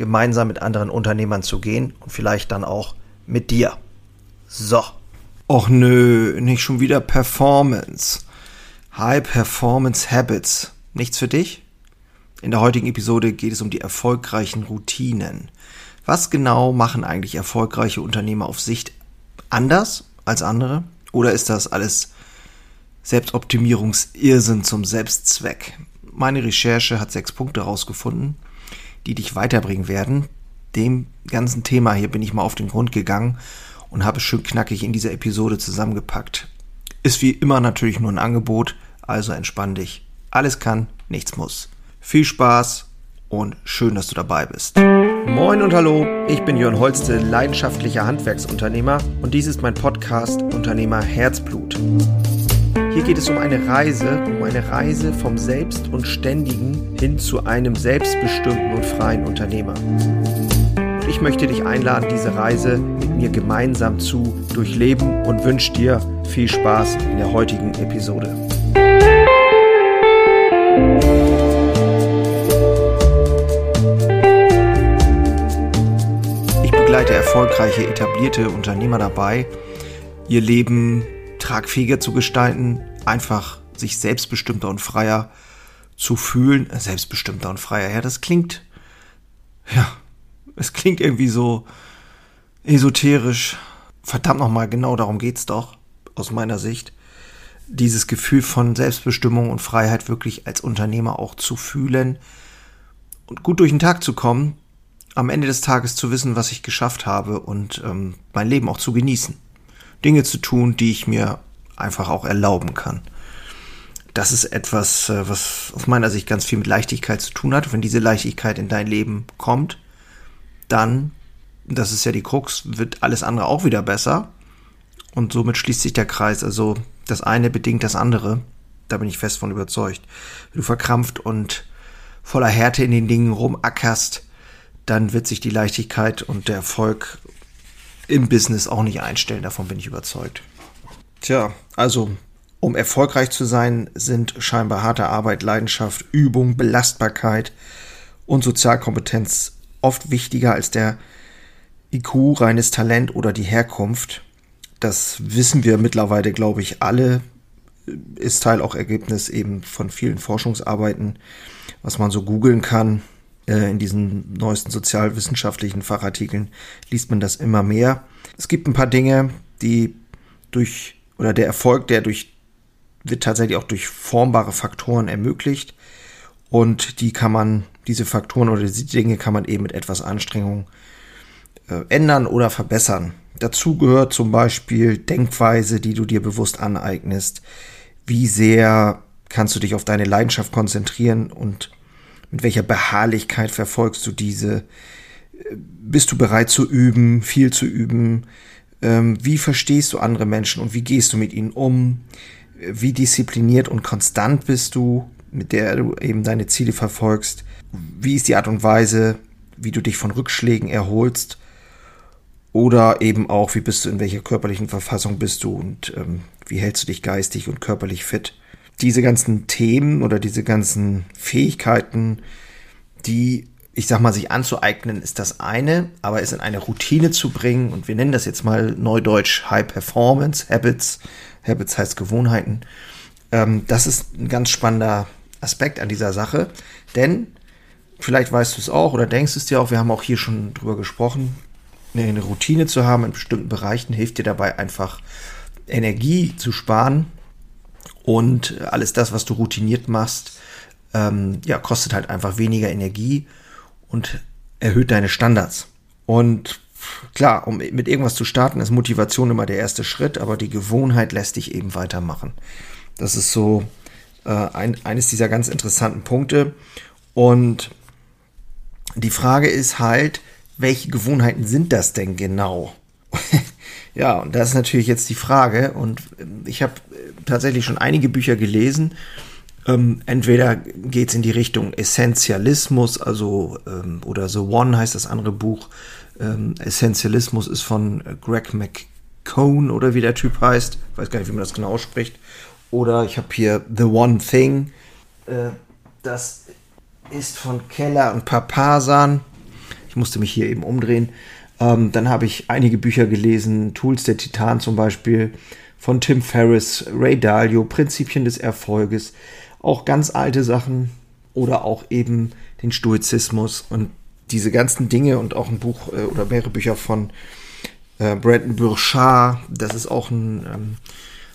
gemeinsam mit anderen Unternehmern zu gehen und vielleicht dann auch mit dir. So. Och nö, nicht schon wieder Performance. High Performance Habits. Nichts für dich? In der heutigen Episode geht es um die erfolgreichen Routinen. Was genau machen eigentlich erfolgreiche Unternehmer auf Sicht anders als andere? Oder ist das alles Selbstoptimierungsirrsinn zum Selbstzweck? Meine Recherche hat sechs Punkte herausgefunden, die dich weiterbringen werden. Dem ganzen Thema hier bin ich mal auf den Grund gegangen und habe es schön knackig in dieser Episode zusammengepackt. Ist wie immer natürlich nur ein Angebot, also entspann dich. Alles kann, nichts muss. Viel Spaß und schön, dass du dabei bist. Moin und hallo, ich bin Jörn Holste, leidenschaftlicher Handwerksunternehmer und dies ist mein Podcast Unternehmer Herzblut. Hier geht es um eine Reise, um eine Reise vom Selbst und Ständigen hin zu einem selbstbestimmten und freien Unternehmer. Und ich möchte dich einladen, diese Reise mit mir gemeinsam zu durchleben und wünsche dir viel Spaß in der heutigen Episode. Ich begleite erfolgreiche, etablierte Unternehmer dabei, ihr Leben tragfähiger zu gestalten, einfach sich selbstbestimmter und freier zu fühlen. Selbstbestimmter und freier, ja, das klingt, ja, es klingt irgendwie so esoterisch. Verdammt nochmal, genau darum geht's doch, aus meiner Sicht. Dieses Gefühl von Selbstbestimmung und Freiheit wirklich als Unternehmer auch zu fühlen und gut durch den Tag zu kommen, am Ende des Tages zu wissen, was ich geschafft habe und ähm, mein Leben auch zu genießen. Dinge zu tun, die ich mir einfach auch erlauben kann. Das ist etwas, äh, was aus meiner Sicht ganz viel mit Leichtigkeit zu tun hat. Wenn diese Leichtigkeit in dein Leben kommt, dann, das ist ja die Krux, wird alles andere auch wieder besser. Und somit schließt sich der Kreis. Also das eine bedingt das andere. Da bin ich fest von überzeugt. Wenn du verkrampft und voller Härte in den Dingen rumackerst, dann wird sich die Leichtigkeit und der Erfolg im Business auch nicht einstellen. Davon bin ich überzeugt. Tja, also um erfolgreich zu sein, sind scheinbar harte Arbeit, Leidenschaft, Übung, Belastbarkeit und Sozialkompetenz oft wichtiger als der IQ, reines Talent oder die Herkunft. Das wissen wir mittlerweile, glaube ich, alle. Ist Teil auch Ergebnis eben von vielen Forschungsarbeiten, was man so googeln kann. Äh, in diesen neuesten sozialwissenschaftlichen Fachartikeln liest man das immer mehr. Es gibt ein paar Dinge, die durch, oder der Erfolg, der durch, wird tatsächlich auch durch formbare Faktoren ermöglicht. Und die kann man, diese Faktoren oder diese Dinge kann man eben mit etwas Anstrengung äh, ändern oder verbessern. Dazu gehört zum Beispiel Denkweise, die du dir bewusst aneignest. Wie sehr kannst du dich auf deine Leidenschaft konzentrieren und mit welcher Beharrlichkeit verfolgst du diese? Bist du bereit zu üben, viel zu üben? Ähm, wie verstehst du andere Menschen und wie gehst du mit ihnen um? Wie diszipliniert und konstant bist du, mit der du eben deine Ziele verfolgst? Wie ist die Art und Weise, wie du dich von Rückschlägen erholst? Oder eben auch, wie bist du, in welcher körperlichen Verfassung bist du und ähm, wie hältst du dich geistig und körperlich fit? Diese ganzen Themen oder diese ganzen Fähigkeiten, die, ich sag mal, sich anzueignen, ist das eine, aber es in eine Routine zu bringen, und wir nennen das jetzt mal neudeutsch High Performance Habits, Habits heißt Gewohnheiten, ähm, das ist ein ganz spannender Aspekt an dieser Sache, denn vielleicht weißt du es auch oder denkst es dir auch, wir haben auch hier schon drüber gesprochen, eine Routine zu haben in bestimmten Bereichen hilft dir dabei einfach Energie zu sparen und alles das, was du routiniert machst, ähm, ja, kostet halt einfach weniger Energie und erhöht deine Standards. Und klar, um mit irgendwas zu starten, ist Motivation immer der erste Schritt, aber die Gewohnheit lässt dich eben weitermachen. Das ist so äh, ein, eines dieser ganz interessanten Punkte. Und die Frage ist halt, welche Gewohnheiten sind das denn genau? ja, und das ist natürlich jetzt die Frage. Und ähm, ich habe äh, tatsächlich schon einige Bücher gelesen. Ähm, entweder geht es in die Richtung Essentialismus, also ähm, oder The One heißt das andere Buch. Ähm, Essentialismus ist von Greg McCone oder wie der Typ heißt. Ich weiß gar nicht, wie man das genau ausspricht. Oder ich habe hier The One Thing. Äh, das ist von Keller und Papasan. Ich musste mich hier eben umdrehen. Ähm, dann habe ich einige Bücher gelesen, Tools der Titan zum Beispiel, von Tim Ferriss, Ray Dalio, Prinzipien des Erfolges, auch ganz alte Sachen oder auch eben den Stoizismus und diese ganzen Dinge und auch ein Buch äh, oder mehrere Bücher von äh, Brandon Burchard, das ist auch ein ähm,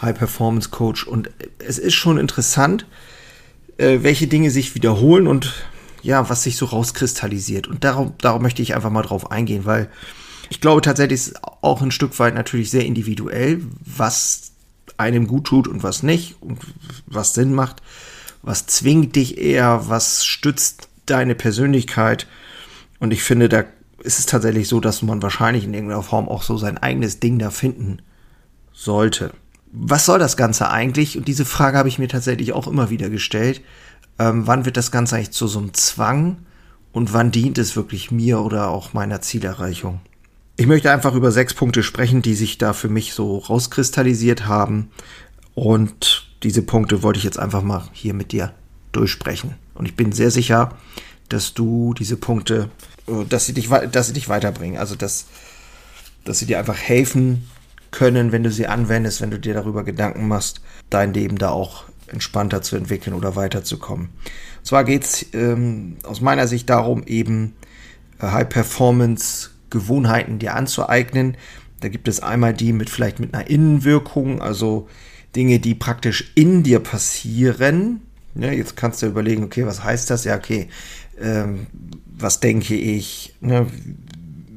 High-Performance-Coach. Und es ist schon interessant, äh, welche Dinge sich wiederholen und ja, was sich so rauskristallisiert. Und darum, darum möchte ich einfach mal drauf eingehen, weil ich glaube tatsächlich ist auch ein Stück weit natürlich sehr individuell, was einem gut tut und was nicht und was Sinn macht, was zwingt dich eher, was stützt deine Persönlichkeit. Und ich finde, da ist es tatsächlich so, dass man wahrscheinlich in irgendeiner Form auch so sein eigenes Ding da finden sollte. Was soll das Ganze eigentlich? Und diese Frage habe ich mir tatsächlich auch immer wieder gestellt ähm, wann wird das Ganze eigentlich zu so einem Zwang und wann dient es wirklich mir oder auch meiner Zielerreichung. Ich möchte einfach über sechs Punkte sprechen, die sich da für mich so rauskristallisiert haben und diese Punkte wollte ich jetzt einfach mal hier mit dir durchsprechen. Und ich bin sehr sicher, dass du diese Punkte, äh, dass sie dich, dass sie dich weiterbringen. Also, dass, dass sie dir einfach helfen können, wenn du sie anwendest, wenn du dir darüber Gedanken machst, dein Leben da auch entspannter zu entwickeln oder weiterzukommen. Und zwar geht es ähm, aus meiner Sicht darum, eben äh, High-Performance-Gewohnheiten dir anzueignen. Da gibt es einmal die mit vielleicht mit einer Innenwirkung, also Dinge, die praktisch in dir passieren. Ja, jetzt kannst du überlegen, okay, was heißt das? Ja, okay, ähm, was denke ich? Ne?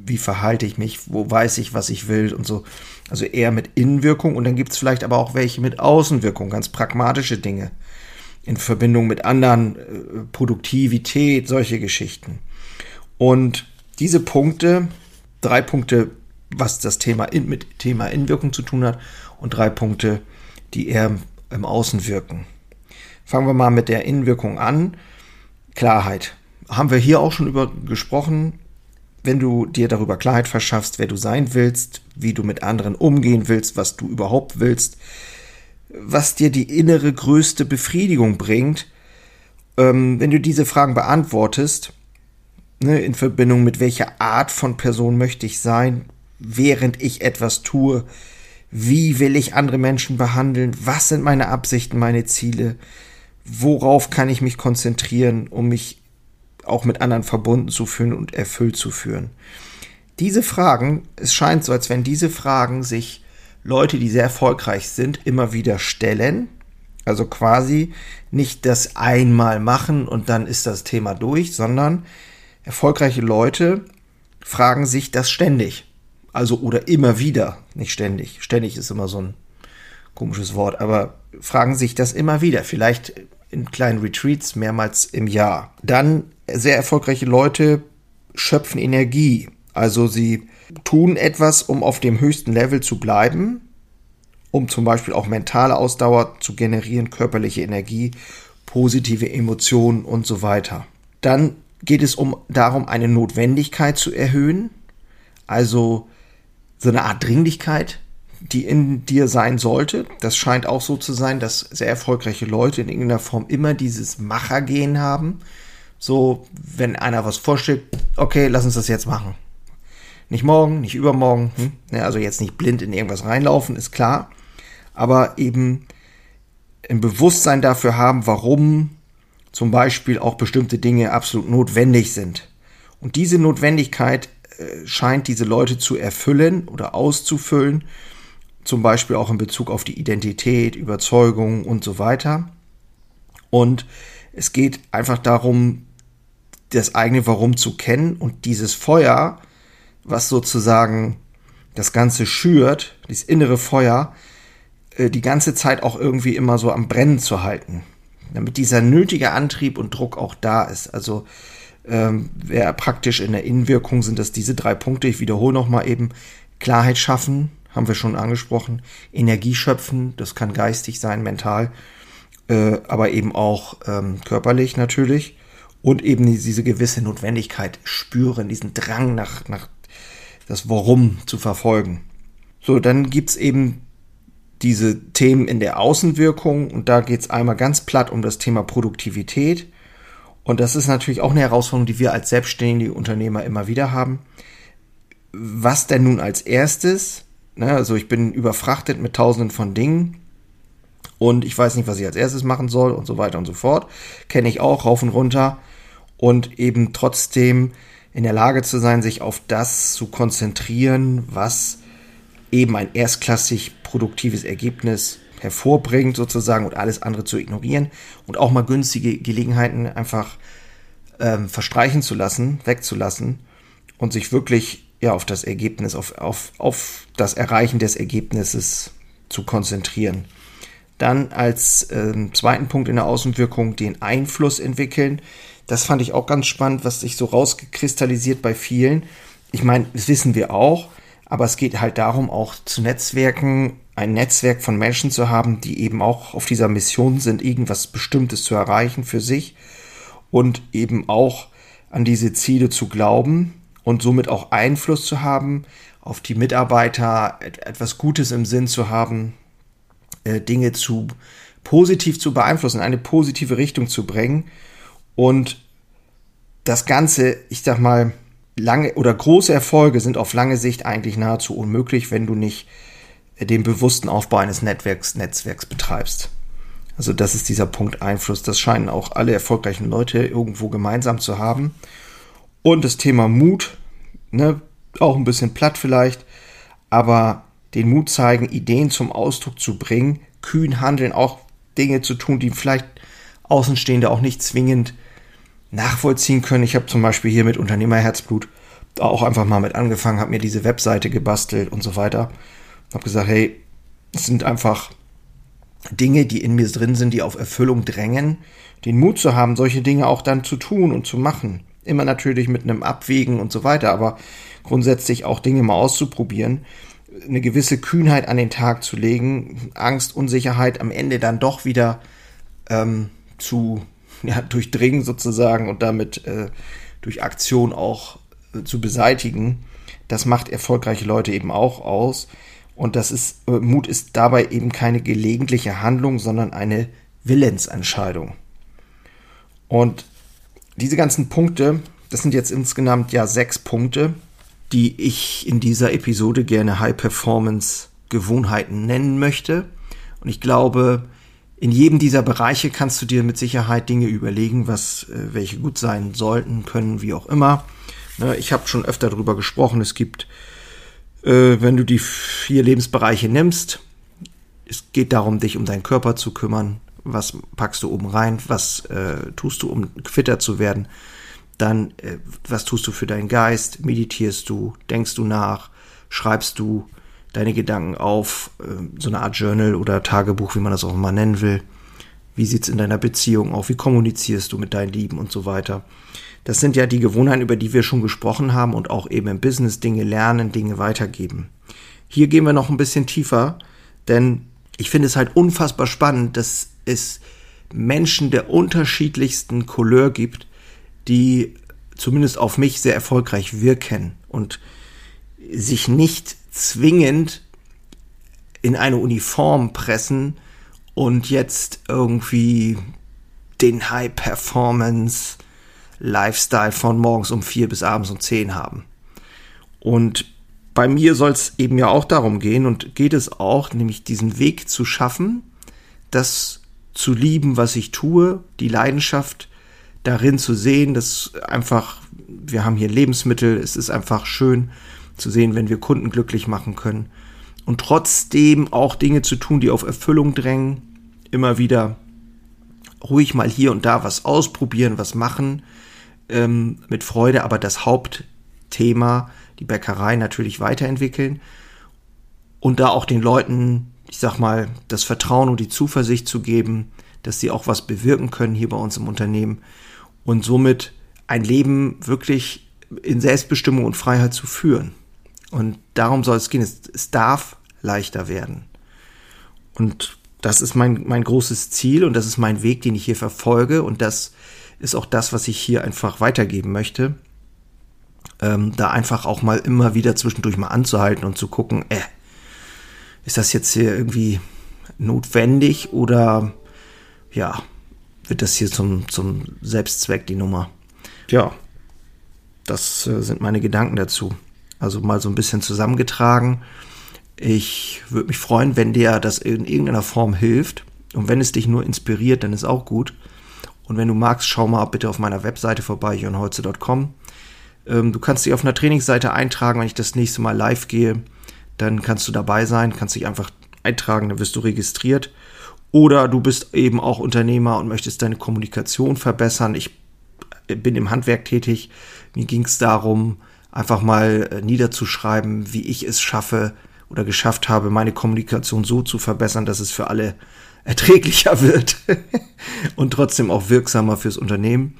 Wie verhalte ich mich? Wo weiß ich, was ich will und so. Also eher mit Innenwirkung und dann gibt es vielleicht aber auch welche mit Außenwirkung, ganz pragmatische Dinge in Verbindung mit anderen, äh, Produktivität, solche Geschichten. Und diese Punkte, drei Punkte, was das Thema in, mit Thema Innenwirkung zu tun hat und drei Punkte, die eher im Außen wirken. Fangen wir mal mit der Innenwirkung an. Klarheit. Haben wir hier auch schon über gesprochen wenn du dir darüber Klarheit verschaffst, wer du sein willst, wie du mit anderen umgehen willst, was du überhaupt willst, was dir die innere größte Befriedigung bringt, ähm, wenn du diese Fragen beantwortest, ne, in Verbindung mit welcher Art von Person möchte ich sein, während ich etwas tue, wie will ich andere Menschen behandeln, was sind meine Absichten, meine Ziele, worauf kann ich mich konzentrieren, um mich auch mit anderen verbunden zu fühlen und erfüllt zu fühlen. Diese Fragen, es scheint so, als wenn diese Fragen sich Leute, die sehr erfolgreich sind, immer wieder stellen. Also quasi nicht das einmal machen und dann ist das Thema durch, sondern erfolgreiche Leute fragen sich das ständig. Also oder immer wieder, nicht ständig. Ständig ist immer so ein komisches Wort, aber fragen sich das immer wieder. Vielleicht in kleinen Retreats mehrmals im Jahr. Dann sehr erfolgreiche Leute schöpfen Energie. Also sie tun etwas, um auf dem höchsten Level zu bleiben, um zum Beispiel auch mentale Ausdauer zu generieren, körperliche Energie, positive Emotionen und so weiter. Dann geht es um darum, eine Notwendigkeit zu erhöhen, also so eine Art Dringlichkeit, die in dir sein sollte. Das scheint auch so zu sein, dass sehr erfolgreiche Leute in irgendeiner Form immer dieses Machergehen haben. So, wenn einer was vorstellt, okay, lass uns das jetzt machen. Nicht morgen, nicht übermorgen, hm? ja, also jetzt nicht blind in irgendwas reinlaufen, ist klar. Aber eben ein Bewusstsein dafür haben, warum zum Beispiel auch bestimmte Dinge absolut notwendig sind. Und diese Notwendigkeit äh, scheint diese Leute zu erfüllen oder auszufüllen zum Beispiel auch in Bezug auf die Identität, Überzeugung und so weiter. Und es geht einfach darum, das eigene Warum zu kennen und dieses Feuer, was sozusagen das Ganze schürt, dieses innere Feuer, äh, die ganze Zeit auch irgendwie immer so am Brennen zu halten. Damit dieser nötige Antrieb und Druck auch da ist. Also ähm, wäre praktisch in der Innenwirkung sind das diese drei Punkte. Ich wiederhole nochmal eben. Klarheit schaffen, haben wir schon angesprochen. Energie schöpfen, das kann geistig sein, mental, äh, aber eben auch ähm, körperlich natürlich. Und eben diese gewisse Notwendigkeit spüren, diesen Drang nach, nach das Warum zu verfolgen. So, dann gibt's eben diese Themen in der Außenwirkung und da geht's einmal ganz platt um das Thema Produktivität. Und das ist natürlich auch eine Herausforderung, die wir als selbstständige Unternehmer immer wieder haben. Was denn nun als erstes? Ne, also ich bin überfrachtet mit tausenden von Dingen und ich weiß nicht, was ich als erstes machen soll und so weiter und so fort. Kenne ich auch rauf und runter und eben trotzdem in der Lage zu sein, sich auf das zu konzentrieren, was eben ein erstklassig produktives Ergebnis hervorbringt sozusagen und alles andere zu ignorieren und auch mal günstige Gelegenheiten einfach ähm, verstreichen zu lassen, wegzulassen und sich wirklich ja auf das Ergebnis, auf, auf, auf das Erreichen des Ergebnisses zu konzentrieren. Dann als ähm, zweiten Punkt in der Außenwirkung den Einfluss entwickeln. Das fand ich auch ganz spannend, was sich so rausgekristallisiert bei vielen. Ich meine, das wissen wir auch, aber es geht halt darum, auch zu Netzwerken, ein Netzwerk von Menschen zu haben, die eben auch auf dieser Mission sind, irgendwas Bestimmtes zu erreichen für sich und eben auch an diese Ziele zu glauben und somit auch Einfluss zu haben auf die Mitarbeiter, etwas Gutes im Sinn zu haben, äh, Dinge zu positiv zu beeinflussen, eine positive Richtung zu bringen und das Ganze, ich sag mal, lange oder große Erfolge sind auf lange Sicht eigentlich nahezu unmöglich, wenn du nicht äh, den bewussten Aufbau eines Netzwerks, Netzwerks betreibst. Also das ist dieser Punkt Einfluss. Das scheinen auch alle erfolgreichen Leute irgendwo gemeinsam zu haben. Und das Thema Mut, ne, auch ein bisschen platt vielleicht, aber den Mut zeigen, Ideen zum Ausdruck zu bringen, kühn handeln, auch Dinge zu tun, die vielleicht Außenstehende auch nicht zwingend nachvollziehen können. Ich habe zum Beispiel hier mit Unternehmerherzblut auch einfach mal mit angefangen, habe mir diese Webseite gebastelt und so weiter. Habe gesagt, hey, es sind einfach Dinge, die in mir drin sind, die auf Erfüllung drängen, den Mut zu haben, solche Dinge auch dann zu tun und zu machen. Immer natürlich mit einem Abwägen und so weiter, aber grundsätzlich auch Dinge mal auszuprobieren, eine gewisse Kühnheit an den Tag zu legen, Angst, Unsicherheit am Ende dann doch wieder ähm, zu ja, durchdringen sozusagen und damit äh, durch Aktion auch äh, zu beseitigen. Das macht erfolgreiche Leute eben auch aus. Und das ist, äh, Mut ist dabei eben keine gelegentliche Handlung, sondern eine Willensentscheidung. Und diese ganzen Punkte, das sind jetzt insgesamt ja sechs Punkte, die ich in dieser Episode gerne High Performance Gewohnheiten nennen möchte. Und ich glaube, in jedem dieser Bereiche kannst du dir mit Sicherheit Dinge überlegen, was äh, welche gut sein sollten, können, wie auch immer. Ne, ich habe schon öfter darüber gesprochen. Es gibt, äh, wenn du die vier Lebensbereiche nimmst, es geht darum, dich um deinen Körper zu kümmern. Was packst du oben rein? Was äh, tust du, um fitter zu werden? Dann, was tust du für deinen Geist? Meditierst du? Denkst du nach? Schreibst du? Deine Gedanken auf, äh, so eine Art Journal oder Tagebuch, wie man das auch immer nennen will. Wie sieht's in deiner Beziehung auf? Wie kommunizierst du mit deinen Lieben und so weiter? Das sind ja die Gewohnheiten, über die wir schon gesprochen haben und auch eben im Business Dinge lernen, Dinge weitergeben. Hier gehen wir noch ein bisschen tiefer, denn ich finde es halt unfassbar spannend, dass es Menschen der unterschiedlichsten Couleur gibt, die zumindest auf mich sehr erfolgreich wirken und sich nicht zwingend in eine Uniform pressen und jetzt irgendwie den High Performance Lifestyle von morgens um vier bis abends um zehn haben. Und bei mir soll es eben ja auch darum gehen und geht es auch, nämlich diesen Weg zu schaffen, das zu lieben, was ich tue, die Leidenschaft darin zu sehen, dass einfach, wir haben hier Lebensmittel, es ist einfach schön, zu sehen, wenn wir Kunden glücklich machen können. Und trotzdem auch Dinge zu tun, die auf Erfüllung drängen. Immer wieder ruhig mal hier und da was ausprobieren, was machen. Ähm, mit Freude, aber das Hauptthema, die Bäckerei natürlich weiterentwickeln. Und da auch den Leuten, ich sag mal, das Vertrauen und die Zuversicht zu geben, dass sie auch was bewirken können hier bei uns im Unternehmen. Und somit ein Leben wirklich in Selbstbestimmung und Freiheit zu führen. Und darum soll es gehen. Es, es darf leichter werden. Und das ist mein, mein großes Ziel und das ist mein Weg, den ich hier verfolge. Und das ist auch das, was ich hier einfach weitergeben möchte. Ähm, da einfach auch mal immer wieder zwischendurch mal anzuhalten und zu gucken, äh, ist das jetzt hier irgendwie notwendig oder ja, wird das hier zum, zum Selbstzweck die Nummer? Ja, das äh, sind meine Gedanken dazu. Also mal so ein bisschen zusammengetragen. Ich würde mich freuen, wenn dir das in irgendeiner Form hilft. Und wenn es dich nur inspiriert, dann ist auch gut. Und wenn du magst, schau mal bitte auf meiner Webseite vorbei, jonholze.com. Ähm, du kannst dich auf einer Trainingsseite eintragen, wenn ich das nächste Mal live gehe. Dann kannst du dabei sein, kannst dich einfach eintragen, dann wirst du registriert. Oder du bist eben auch Unternehmer und möchtest deine Kommunikation verbessern. Ich bin im Handwerk tätig. Mir ging es darum, einfach mal äh, niederzuschreiben, wie ich es schaffe oder geschafft habe, meine Kommunikation so zu verbessern, dass es für alle erträglicher wird und trotzdem auch wirksamer fürs Unternehmen.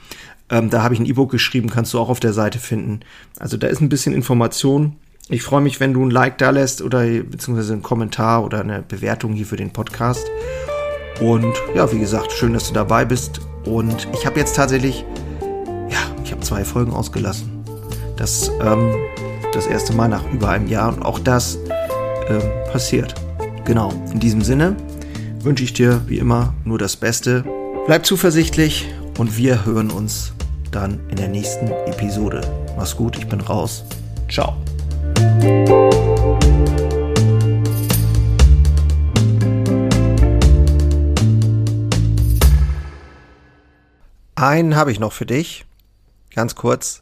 Ähm, da habe ich ein E-Book geschrieben, kannst du auch auf der Seite finden. Also da ist ein bisschen Information. Ich freue mich, wenn du ein Like da lässt oder beziehungsweise einen Kommentar oder eine Bewertung hier für den Podcast. Und ja, wie gesagt, schön, dass du dabei bist. Und ich habe jetzt tatsächlich, ja, ich habe zwei Folgen ausgelassen. Das, ähm, das erste Mal nach über einem Jahr. Und auch das ähm, passiert. Genau. In diesem Sinne wünsche ich dir wie immer nur das Beste. Bleib zuversichtlich und wir hören uns dann in der nächsten Episode. Mach's gut, ich bin raus. Ciao. Einen habe ich noch für dich. Ganz kurz.